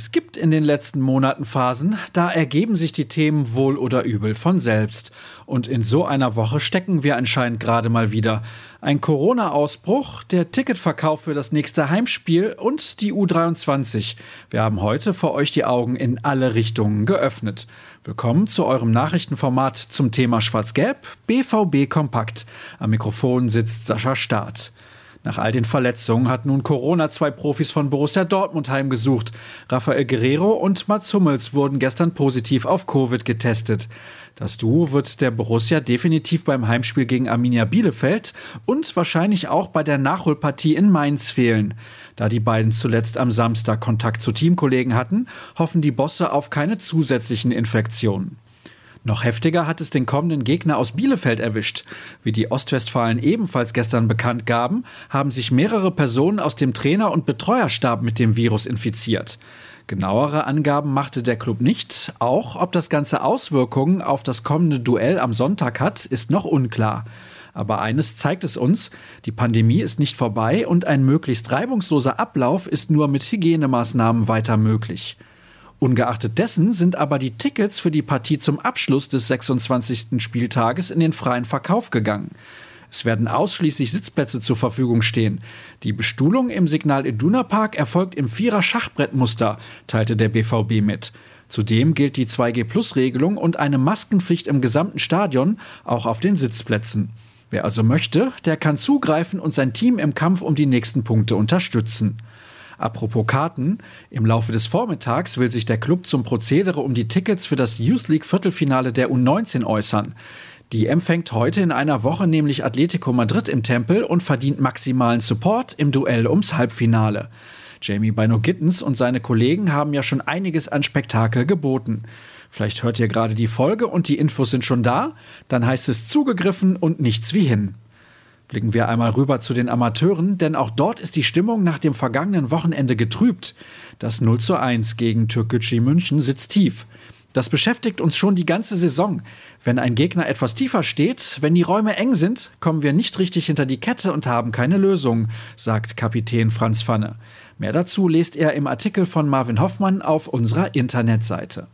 Es gibt in den letzten Monaten Phasen, da ergeben sich die Themen wohl oder übel von selbst. Und in so einer Woche stecken wir anscheinend gerade mal wieder. Ein Corona-Ausbruch, der Ticketverkauf für das nächste Heimspiel und die U23. Wir haben heute für euch die Augen in alle Richtungen geöffnet. Willkommen zu eurem Nachrichtenformat zum Thema Schwarz-Gelb, BVB Kompakt. Am Mikrofon sitzt Sascha Staat. Nach all den Verletzungen hat nun Corona zwei Profis von Borussia Dortmund heimgesucht. Rafael Guerrero und Mats Hummels wurden gestern positiv auf Covid getestet. Das Duo wird der Borussia definitiv beim Heimspiel gegen Arminia Bielefeld und wahrscheinlich auch bei der Nachholpartie in Mainz fehlen. Da die beiden zuletzt am Samstag Kontakt zu Teamkollegen hatten, hoffen die Bosse auf keine zusätzlichen Infektionen. Noch heftiger hat es den kommenden Gegner aus Bielefeld erwischt. Wie die Ostwestfalen ebenfalls gestern bekannt gaben, haben sich mehrere Personen aus dem Trainer- und Betreuerstab mit dem Virus infiziert. Genauere Angaben machte der Club nicht. Auch ob das Ganze Auswirkungen auf das kommende Duell am Sonntag hat, ist noch unklar. Aber eines zeigt es uns, die Pandemie ist nicht vorbei und ein möglichst reibungsloser Ablauf ist nur mit Hygienemaßnahmen weiter möglich. Ungeachtet dessen sind aber die Tickets für die Partie zum Abschluss des 26. Spieltages in den freien Verkauf gegangen. Es werden ausschließlich Sitzplätze zur Verfügung stehen. Die Bestuhlung im Signal Iduna Park erfolgt im Vierer Schachbrettmuster, teilte der BVB mit. Zudem gilt die 2G-Plus-Regelung und eine Maskenpflicht im gesamten Stadion, auch auf den Sitzplätzen. Wer also möchte, der kann zugreifen und sein Team im Kampf um die nächsten Punkte unterstützen. Apropos Karten, im Laufe des Vormittags will sich der Club zum Prozedere um die Tickets für das Youth League Viertelfinale der U19 äußern. Die empfängt heute in einer Woche nämlich Atletico Madrid im Tempel und verdient maximalen Support im Duell ums Halbfinale. Jamie Bino Gittens und seine Kollegen haben ja schon einiges an Spektakel geboten. Vielleicht hört ihr gerade die Folge und die Infos sind schon da, dann heißt es zugegriffen und nichts wie hin. Blicken wir einmal rüber zu den Amateuren, denn auch dort ist die Stimmung nach dem vergangenen Wochenende getrübt. Das 0 zu 1 gegen Türkgücü München sitzt tief. Das beschäftigt uns schon die ganze Saison. Wenn ein Gegner etwas tiefer steht, wenn die Räume eng sind, kommen wir nicht richtig hinter die Kette und haben keine Lösung, sagt Kapitän Franz Pfanne. Mehr dazu lest er im Artikel von Marvin Hoffmann auf unserer Internetseite.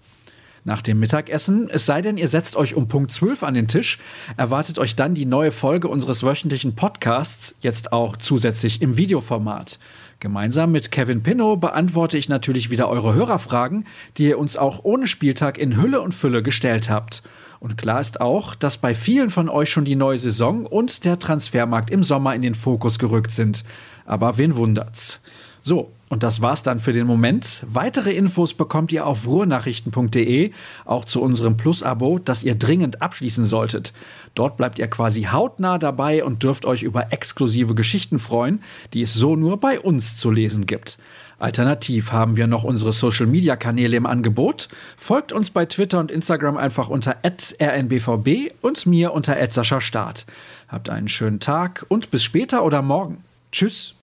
Nach dem Mittagessen, es sei denn, ihr setzt euch um Punkt 12 an den Tisch, erwartet euch dann die neue Folge unseres wöchentlichen Podcasts, jetzt auch zusätzlich im Videoformat. Gemeinsam mit Kevin Pinnow beantworte ich natürlich wieder eure Hörerfragen, die ihr uns auch ohne Spieltag in Hülle und Fülle gestellt habt. Und klar ist auch, dass bei vielen von euch schon die neue Saison und der Transfermarkt im Sommer in den Fokus gerückt sind. Aber wen wundert's? So, und das war's dann für den Moment. Weitere Infos bekommt ihr auf ruhrnachrichten.de, auch zu unserem Plus-Abo, das ihr dringend abschließen solltet. Dort bleibt ihr quasi hautnah dabei und dürft euch über exklusive Geschichten freuen, die es so nur bei uns zu lesen gibt. Alternativ haben wir noch unsere Social-Media-Kanäle im Angebot. Folgt uns bei Twitter und Instagram einfach unter rnbvb und mir unter Start. Habt einen schönen Tag und bis später oder morgen. Tschüss.